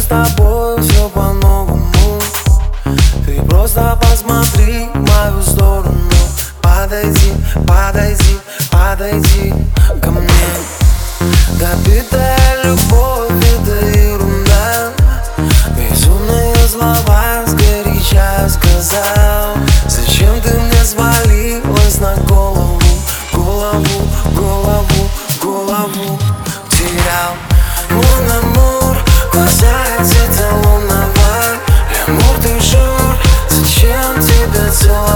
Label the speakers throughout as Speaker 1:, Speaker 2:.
Speaker 1: с тобой все по-новому. Ты просто посмотри в мою сторону. Подойди, подойди, подойди ко мне. Добитая любовь, это ерунда. Безумные слова сгоряча сказал. Зачем ты мне свалилась на голову? Голову, голову, голову терял. Амур, глаза где-то лунного Лямур, ты жур, зачем тебя целовал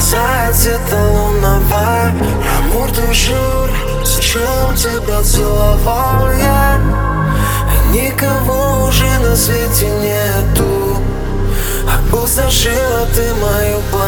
Speaker 1: глаза цвета лунного Амур, ты жур, зачем тебя целовал я? Никого уже на свете нету Опустошила ты мою планету